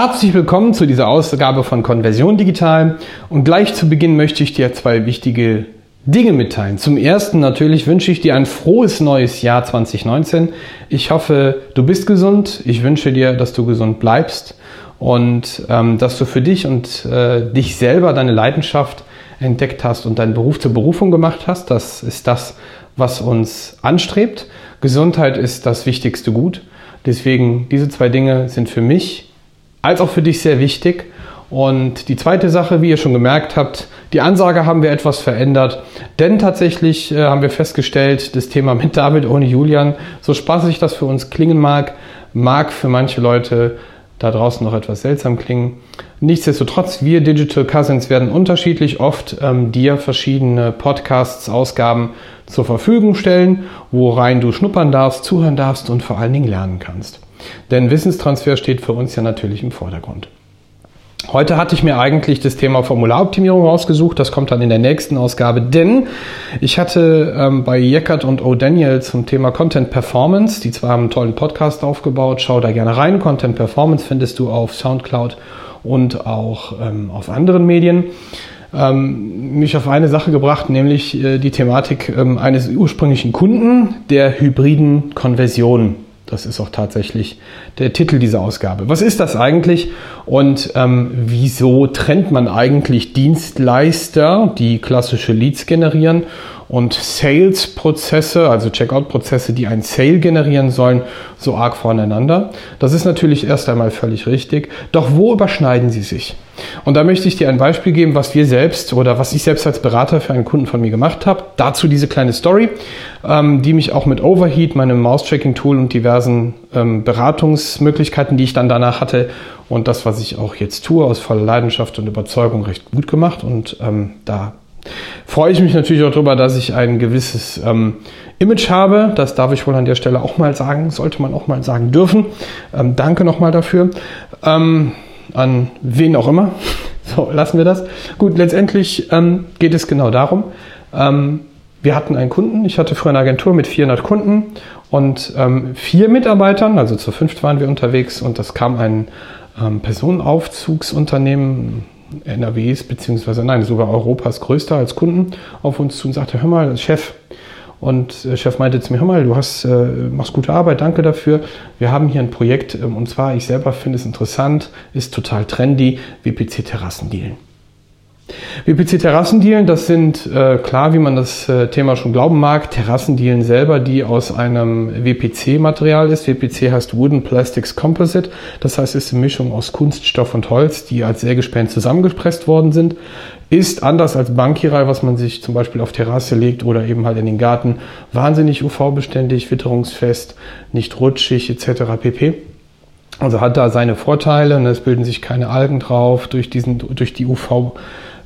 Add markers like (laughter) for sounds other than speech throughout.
Herzlich willkommen zu dieser Ausgabe von Konversion Digital und gleich zu Beginn möchte ich dir zwei wichtige Dinge mitteilen. Zum ersten natürlich wünsche ich dir ein frohes neues Jahr 2019. Ich hoffe, du bist gesund. Ich wünsche dir, dass du gesund bleibst und ähm, dass du für dich und äh, dich selber deine Leidenschaft entdeckt hast und deinen Beruf zur Berufung gemacht hast. Das ist das, was uns anstrebt. Gesundheit ist das wichtigste Gut. Deswegen, diese zwei Dinge sind für mich als auch für dich sehr wichtig. Und die zweite Sache, wie ihr schon gemerkt habt, die Ansage haben wir etwas verändert, denn tatsächlich äh, haben wir festgestellt, das Thema mit David ohne Julian, so spaßig das für uns klingen mag, mag für manche Leute da draußen noch etwas seltsam klingen. Nichtsdestotrotz, wir Digital Cousins werden unterschiedlich oft ähm, dir verschiedene Podcasts, Ausgaben zur Verfügung stellen, worein du schnuppern darfst, zuhören darfst und vor allen Dingen lernen kannst. Denn Wissenstransfer steht für uns ja natürlich im Vordergrund. Heute hatte ich mir eigentlich das Thema Formularoptimierung rausgesucht. Das kommt dann in der nächsten Ausgabe, denn ich hatte ähm, bei Jeckert und O'Daniel zum Thema Content Performance, die zwar haben einen tollen Podcast aufgebaut, schau da gerne rein. Content Performance findest du auf Soundcloud und auch ähm, auf anderen Medien. Ähm, mich auf eine Sache gebracht, nämlich äh, die Thematik ähm, eines ursprünglichen Kunden der hybriden Konversion. Das ist auch tatsächlich der Titel dieser Ausgabe. Was ist das eigentlich und ähm, wieso trennt man eigentlich Dienstleister, die klassische Leads generieren und Sales-Prozesse, also Checkout-Prozesse, die ein Sale generieren sollen, so arg voneinander? Das ist natürlich erst einmal völlig richtig. Doch wo überschneiden sie sich? Und da möchte ich dir ein Beispiel geben, was wir selbst oder was ich selbst als Berater für einen Kunden von mir gemacht habe. Dazu diese kleine Story, ähm, die mich auch mit Overheat, meinem Mouse-Tracking-Tool und diversen ähm, Beratungsmöglichkeiten, die ich dann danach hatte und das, was ich auch jetzt tue, aus voller Leidenschaft und Überzeugung recht gut gemacht. Und ähm, da freue ich mich natürlich auch darüber, dass ich ein gewisses ähm, Image habe. Das darf ich wohl an der Stelle auch mal sagen, sollte man auch mal sagen dürfen. Ähm, danke nochmal dafür. Ähm, an wen auch immer. (laughs) So, lassen wir das. Gut, letztendlich ähm, geht es genau darum. Ähm, wir hatten einen Kunden, ich hatte früher eine Agentur mit 400 Kunden und ähm, vier Mitarbeitern, also zu fünft waren wir unterwegs und das kam ein Personenaufzugsunternehmen, NRWs, beziehungsweise nein, sogar Europas größter als Kunden, auf uns zu und sagte, hör mal, Chef, und der Chef meinte zu mir, hör mal, du hast, äh, machst gute Arbeit, danke dafür. Wir haben hier ein Projekt, ähm, und zwar, ich selber finde es interessant, ist total trendy, WPC-Terrassendealen. WPC-Terrassendielen, das sind äh, klar, wie man das äh, Thema schon glauben mag, Terrassendielen selber, die aus einem WPC-Material ist. WPC heißt Wooden Plastics Composite. Das heißt, es ist eine Mischung aus Kunststoff und Holz, die als Sägespäne zusammengepresst worden sind. Ist anders als Bankirai, was man sich zum Beispiel auf Terrasse legt oder eben halt in den Garten, wahnsinnig UV-beständig, witterungsfest, nicht rutschig etc. pp. Also hat da seine Vorteile und es bilden sich keine Algen drauf durch, diesen, durch die UV-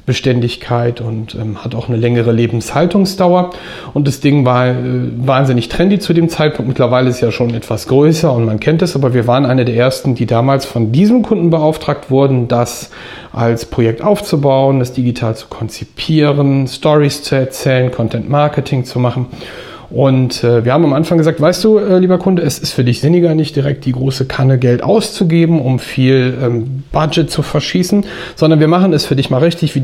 Beständigkeit und ähm, hat auch eine längere Lebenshaltungsdauer. Und das Ding war äh, wahnsinnig trendy zu dem Zeitpunkt. Mittlerweile ist ja schon etwas größer und man kennt es, aber wir waren eine der ersten, die damals von diesem Kunden beauftragt wurden, das als Projekt aufzubauen, das digital zu konzipieren, Stories zu erzählen, Content Marketing zu machen. Und äh, wir haben am Anfang gesagt, weißt du, äh, lieber Kunde, es ist für dich sinniger, nicht direkt die große Kanne Geld auszugeben, um viel ähm, Budget zu verschießen, sondern wir machen es für dich mal richtig. Wir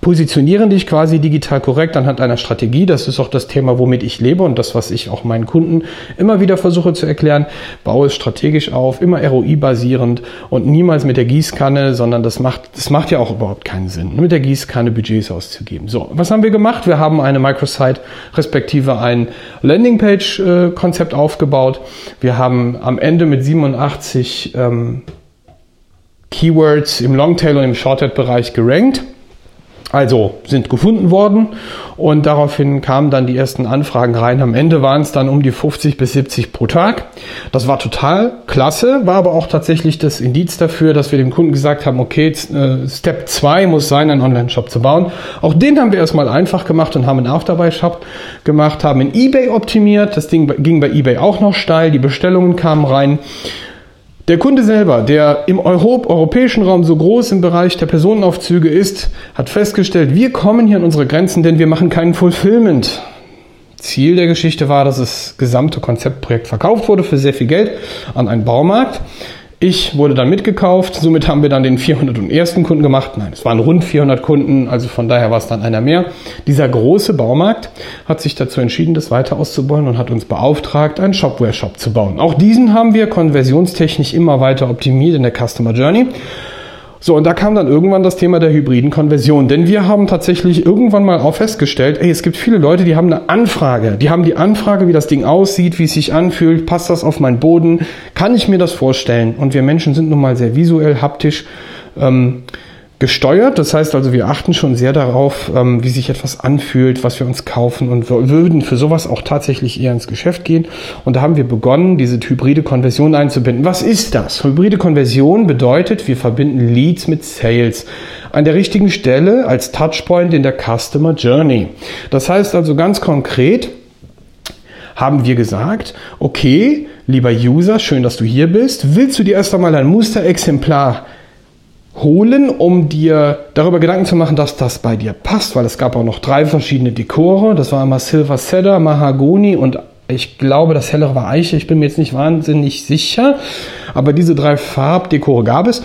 positionieren dich quasi digital korrekt anhand einer Strategie. Das ist auch das Thema, womit ich lebe und das, was ich auch meinen Kunden immer wieder versuche zu erklären. Baue es strategisch auf, immer ROI-basierend und niemals mit der Gießkanne, sondern das macht, das macht ja auch überhaupt keinen Sinn, mit der Gießkanne Budgets auszugeben. So, was haben wir gemacht? Wir haben eine Microsite respektive ein Landingpage-Konzept aufgebaut. Wir haben am Ende mit 87 ähm, Keywords im Longtail und im Shorthead-Bereich gerankt. Also sind gefunden worden und daraufhin kamen dann die ersten Anfragen rein. Am Ende waren es dann um die 50 bis 70 pro Tag. Das war total klasse, war aber auch tatsächlich das Indiz dafür, dass wir dem Kunden gesagt haben, okay, äh, Step 2 muss sein, einen Online-Shop zu bauen. Auch den haben wir erstmal einfach gemacht und haben einen Afterbuy-Shop gemacht, haben in eBay optimiert. Das Ding ging bei eBay auch noch steil, die Bestellungen kamen rein. Der Kunde selber, der im Europ europäischen Raum so groß im Bereich der Personenaufzüge ist, hat festgestellt, wir kommen hier an unsere Grenzen, denn wir machen keinen Fulfillment. Ziel der Geschichte war, dass das gesamte Konzeptprojekt verkauft wurde für sehr viel Geld an einen Baumarkt. Ich wurde dann mitgekauft, somit haben wir dann den 401. Kunden gemacht. Nein, es waren rund 400 Kunden, also von daher war es dann einer mehr. Dieser große Baumarkt hat sich dazu entschieden, das weiter auszubauen und hat uns beauftragt, einen Shopware-Shop zu bauen. Auch diesen haben wir konversionstechnisch immer weiter optimiert in der Customer Journey. So, und da kam dann irgendwann das Thema der hybriden Konversion. Denn wir haben tatsächlich irgendwann mal auch festgestellt, ey, es gibt viele Leute, die haben eine Anfrage. Die haben die Anfrage, wie das Ding aussieht, wie es sich anfühlt, passt das auf meinen Boden, kann ich mir das vorstellen? Und wir Menschen sind nun mal sehr visuell, haptisch. Ähm, gesteuert. Das heißt also, wir achten schon sehr darauf, ähm, wie sich etwas anfühlt, was wir uns kaufen und würden für sowas auch tatsächlich eher ins Geschäft gehen. Und da haben wir begonnen, diese hybride Konversion einzubinden. Was ist das? Hybride Konversion bedeutet, wir verbinden Leads mit Sales an der richtigen Stelle als Touchpoint in der Customer Journey. Das heißt also ganz konkret, haben wir gesagt, okay, lieber User, schön, dass du hier bist. Willst du dir erst einmal ein Musterexemplar holen, um dir darüber Gedanken zu machen, dass das bei dir passt, weil es gab auch noch drei verschiedene Dekore. Das war einmal Silver Cedar, Mahagoni und ich glaube, das hellere war Eiche. Ich bin mir jetzt nicht wahnsinnig sicher, aber diese drei Farbdekore gab es.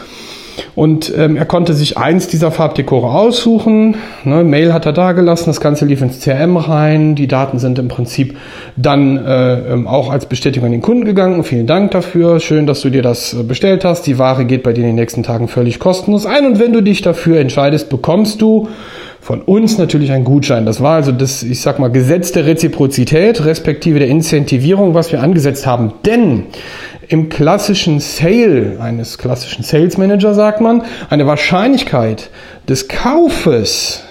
Und ähm, er konnte sich eins dieser Farbdekore aussuchen. Ne, Mail hat er da gelassen, das Ganze lief ins CRM rein. Die Daten sind im Prinzip dann äh, ähm, auch als Bestätigung an den Kunden gegangen. Vielen Dank dafür. Schön, dass du dir das äh, bestellt hast. Die Ware geht bei dir in den nächsten Tagen völlig kostenlos ein. Und wenn du dich dafür entscheidest, bekommst du von uns natürlich ein Gutschein. Das war also das, ich sag mal, Gesetz der Reziprozität, respektive der Incentivierung, was wir angesetzt haben. Denn im klassischen Sale, eines klassischen Sales Manager sagt man, eine Wahrscheinlichkeit des Kaufes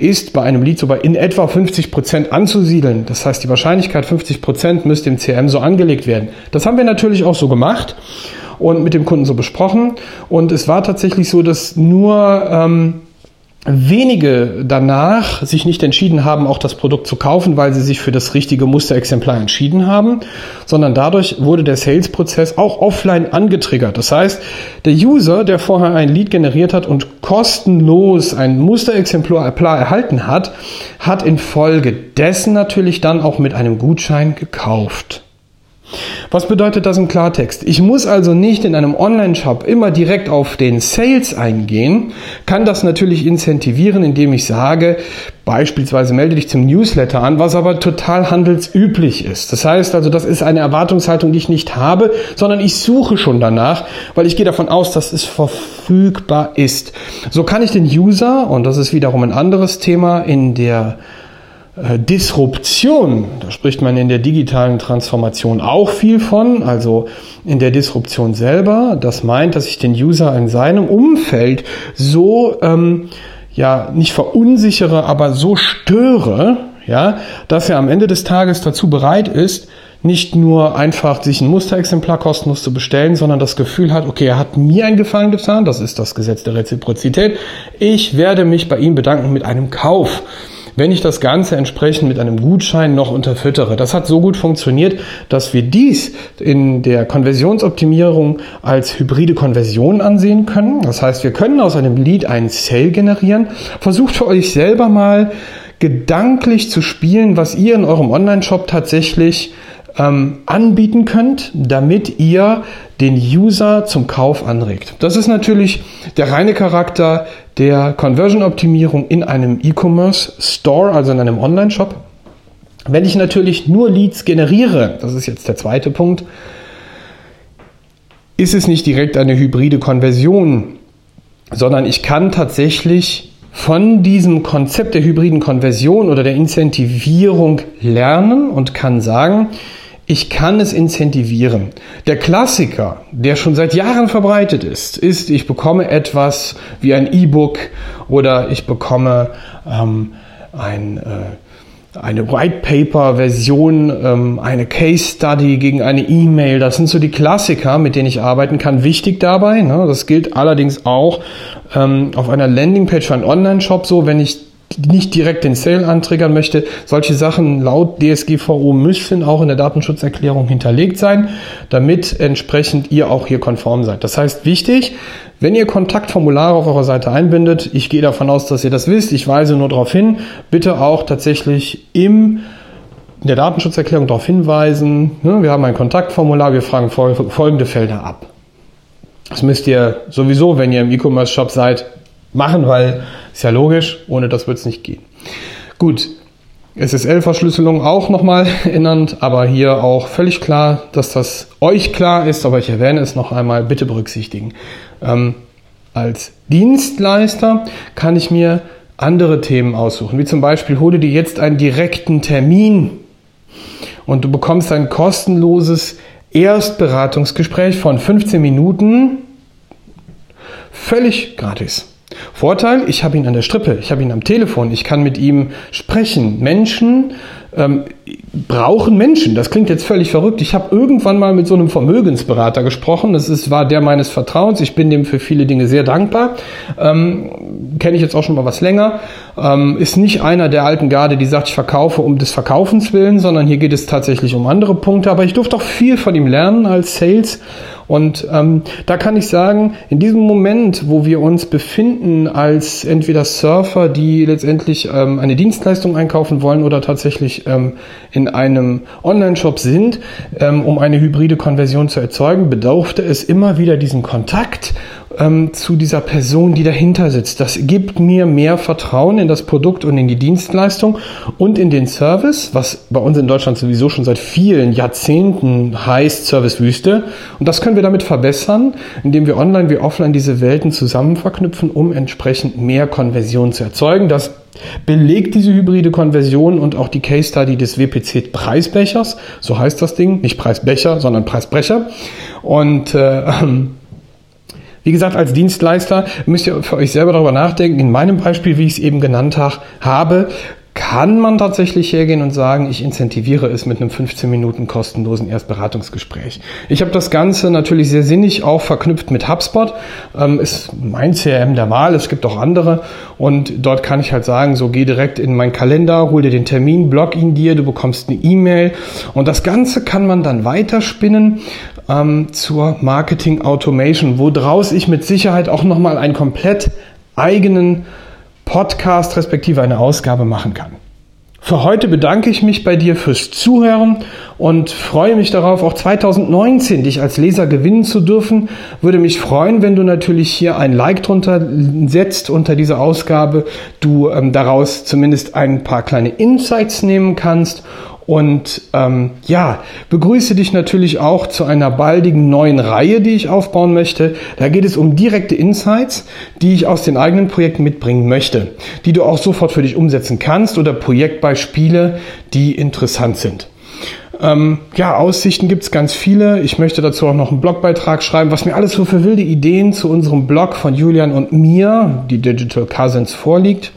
ist bei einem Lead so bei in etwa 50 Prozent anzusiedeln. Das heißt, die Wahrscheinlichkeit 50 Prozent müsste im CRM so angelegt werden. Das haben wir natürlich auch so gemacht und mit dem Kunden so besprochen. Und es war tatsächlich so, dass nur ähm, wenige danach sich nicht entschieden haben, auch das Produkt zu kaufen, weil sie sich für das richtige Musterexemplar entschieden haben, sondern dadurch wurde der Sales-Prozess auch offline angetriggert. Das heißt, der User, der vorher ein Lead generiert hat und kostenlos ein Musterexemplar erhalten hat, hat infolgedessen natürlich dann auch mit einem Gutschein gekauft. Was bedeutet das im Klartext? Ich muss also nicht in einem Online-Shop immer direkt auf den Sales eingehen, kann das natürlich incentivieren, indem ich sage, beispielsweise melde dich zum Newsletter an, was aber total handelsüblich ist. Das heißt also, das ist eine Erwartungshaltung, die ich nicht habe, sondern ich suche schon danach, weil ich gehe davon aus, dass es verfügbar ist. So kann ich den User, und das ist wiederum ein anderes Thema in der Disruption, da spricht man in der digitalen Transformation auch viel von, also in der Disruption selber. Das meint, dass ich den User in seinem Umfeld so, ähm, ja, nicht verunsichere, aber so störe, ja, dass er am Ende des Tages dazu bereit ist, nicht nur einfach sich ein Musterexemplar kostenlos zu bestellen, sondern das Gefühl hat, okay, er hat mir einen Gefallen getan, das ist das Gesetz der Reziprozität. Ich werde mich bei ihm bedanken mit einem Kauf wenn ich das Ganze entsprechend mit einem Gutschein noch unterfüttere. Das hat so gut funktioniert, dass wir dies in der Konversionsoptimierung als hybride Konversion ansehen können. Das heißt, wir können aus einem Lead einen Sale generieren. Versucht für euch selber mal gedanklich zu spielen, was ihr in eurem Online-Shop tatsächlich ähm, anbieten könnt, damit ihr den User zum Kauf anregt. Das ist natürlich der reine Charakter der Conversion-Optimierung in einem E-Commerce Store, also in einem Online-Shop. Wenn ich natürlich nur Leads generiere, das ist jetzt der zweite Punkt, ist es nicht direkt eine hybride Konversion, sondern ich kann tatsächlich von diesem Konzept der hybriden Konversion oder der Incentivierung lernen und kann sagen, ich kann es incentivieren. Der Klassiker, der schon seit Jahren verbreitet ist, ist, ich bekomme etwas wie ein E-Book oder ich bekomme ähm, ein, äh, eine White Paper Version, ähm, eine Case Study gegen eine E-Mail. Das sind so die Klassiker, mit denen ich arbeiten kann. Wichtig dabei, ne, das gilt allerdings auch ähm, auf einer Landingpage für einen Online-Shop so, wenn ich nicht direkt den Sale antriggern möchte. Solche Sachen laut DSGVO müssen auch in der Datenschutzerklärung hinterlegt sein, damit entsprechend ihr auch hier konform seid. Das heißt, wichtig, wenn ihr Kontaktformulare auf eurer Seite einbindet, ich gehe davon aus, dass ihr das wisst, ich weise nur darauf hin, bitte auch tatsächlich im in der Datenschutzerklärung darauf hinweisen, ne, wir haben ein Kontaktformular, wir fragen folgende Felder ab. Das müsst ihr sowieso, wenn ihr im E-Commerce-Shop seid, machen, weil ist ja logisch, ohne das wird es nicht gehen. Gut, SSL-Verschlüsselung auch nochmal (laughs) erinnernd, aber hier auch völlig klar, dass das euch klar ist, aber ich erwähne es noch einmal, bitte berücksichtigen. Ähm, als Dienstleister kann ich mir andere Themen aussuchen, wie zum Beispiel hole dir jetzt einen direkten Termin und du bekommst ein kostenloses Erstberatungsgespräch von 15 Minuten völlig gratis. Vorteil, ich habe ihn an der Strippe, ich habe ihn am Telefon, ich kann mit ihm sprechen. Menschen ähm, brauchen Menschen. Das klingt jetzt völlig verrückt. Ich habe irgendwann mal mit so einem Vermögensberater gesprochen. Das ist, war der meines Vertrauens. Ich bin dem für viele Dinge sehr dankbar. Ähm, Kenne ich jetzt auch schon mal was länger. Ähm, ist nicht einer der alten Garde, die sagt, ich verkaufe um des Verkaufens willen, sondern hier geht es tatsächlich um andere Punkte. Aber ich durfte auch viel von ihm lernen als Sales. Und ähm, da kann ich sagen, in diesem Moment, wo wir uns befinden als entweder Surfer, die letztendlich ähm, eine Dienstleistung einkaufen wollen oder tatsächlich ähm, in einem Online-Shop sind, ähm, um eine hybride Konversion zu erzeugen, bedurfte es immer wieder diesen Kontakt ähm, zu dieser Person, die dahinter sitzt. Das gibt mir mehr Vertrauen in das Produkt und in die Dienstleistung und in den Service, was bei uns in Deutschland sowieso schon seit vielen Jahrzehnten heißt Servicewüste. Und das können wir damit verbessern, indem wir online wie offline diese Welten zusammen verknüpfen, um entsprechend mehr Konversion zu erzeugen. Das belegt diese hybride Konversion und auch die Case Study des WPC Preisbechers. So heißt das Ding. Nicht Preisbecher, sondern Preisbrecher. Und äh, wie gesagt, als Dienstleister müsst ihr für euch selber darüber nachdenken. In meinem Beispiel, wie ich es eben genannt habe, kann man tatsächlich hergehen und sagen, ich incentiviere es mit einem 15 Minuten kostenlosen Erstberatungsgespräch. Ich habe das Ganze natürlich sehr sinnig auch verknüpft mit HubSpot. Ähm, ist mein CRM der Wahl, es gibt auch andere und dort kann ich halt sagen, so geh direkt in meinen Kalender, hol dir den Termin, block ihn dir, du bekommst eine E-Mail und das Ganze kann man dann weiterspinnen ähm, zur Marketing Automation, woraus ich mit Sicherheit auch nochmal einen komplett eigenen Podcast respektive eine Ausgabe machen kann. Für heute bedanke ich mich bei dir fürs Zuhören und freue mich darauf, auch 2019 dich als Leser gewinnen zu dürfen. Würde mich freuen, wenn du natürlich hier ein Like drunter setzt unter dieser Ausgabe, du ähm, daraus zumindest ein paar kleine Insights nehmen kannst und ähm, ja, begrüße dich natürlich auch zu einer baldigen neuen Reihe, die ich aufbauen möchte. Da geht es um direkte Insights, die ich aus den eigenen Projekten mitbringen möchte, die du auch sofort für dich umsetzen kannst oder Projektbeispiele, die interessant sind. Ähm, ja, Aussichten gibt's ganz viele. Ich möchte dazu auch noch einen Blogbeitrag schreiben, was mir alles so für wilde Ideen zu unserem Blog von Julian und mir, die Digital Cousins, vorliegt.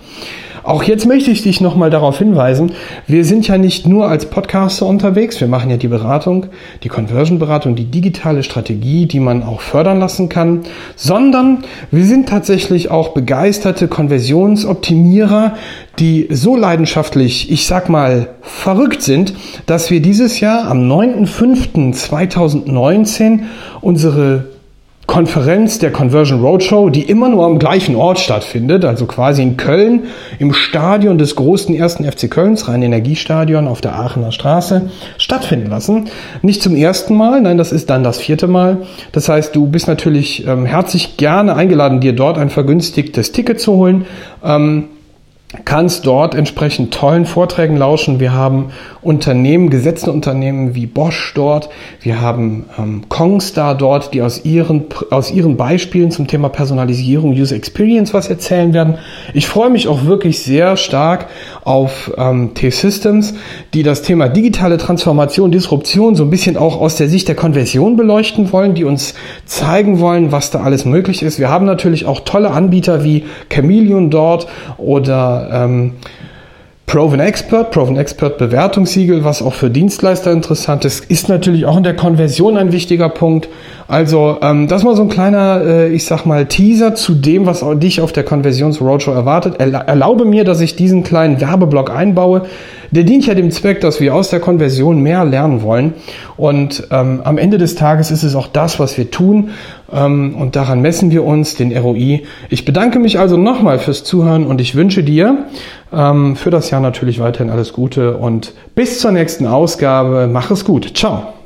Auch jetzt möchte ich dich nochmal darauf hinweisen, wir sind ja nicht nur als Podcaster unterwegs, wir machen ja die Beratung, die Conversion-Beratung, die digitale Strategie, die man auch fördern lassen kann, sondern wir sind tatsächlich auch begeisterte Konversionsoptimierer, die so leidenschaftlich, ich sag mal, verrückt sind, dass wir dieses Jahr am 9.5.2019 unsere Konferenz der Conversion Roadshow, die immer nur am gleichen Ort stattfindet, also quasi in Köln im Stadion des großen ersten FC Kölns, Rhein-Energiestadion auf der Aachener Straße, stattfinden lassen. Nicht zum ersten Mal, nein, das ist dann das vierte Mal. Das heißt, du bist natürlich ähm, herzlich gerne eingeladen, dir dort ein vergünstigtes Ticket zu holen. Ähm, kannst dort entsprechend tollen Vorträgen lauschen. Wir haben Unternehmen, gesetzte Unternehmen wie Bosch dort. Wir haben ähm, Kongstar dort, die aus ihren, aus ihren Beispielen zum Thema Personalisierung, User Experience was erzählen werden. Ich freue mich auch wirklich sehr stark auf ähm, T-Systems, die das Thema digitale Transformation, Disruption so ein bisschen auch aus der Sicht der Konversion beleuchten wollen, die uns zeigen wollen, was da alles möglich ist. Wir haben natürlich auch tolle Anbieter wie Chameleon dort oder ähm, Proven Expert, Proven Expert Bewertungssiegel, was auch für Dienstleister interessant ist, ist natürlich auch in der Konversion ein wichtiger Punkt. Also ähm, das mal so ein kleiner, äh, ich sag mal, Teaser zu dem, was dich auf der Konversions Roadshow erwartet. Erlaube mir, dass ich diesen kleinen Werbeblock einbaue. Der dient ja dem Zweck, dass wir aus der Konversion mehr lernen wollen. Und ähm, am Ende des Tages ist es auch das, was wir tun. Ähm, und daran messen wir uns, den ROI. Ich bedanke mich also nochmal fürs Zuhören und ich wünsche dir ähm, für das Jahr natürlich weiterhin alles Gute und bis zur nächsten Ausgabe. Mach es gut. Ciao.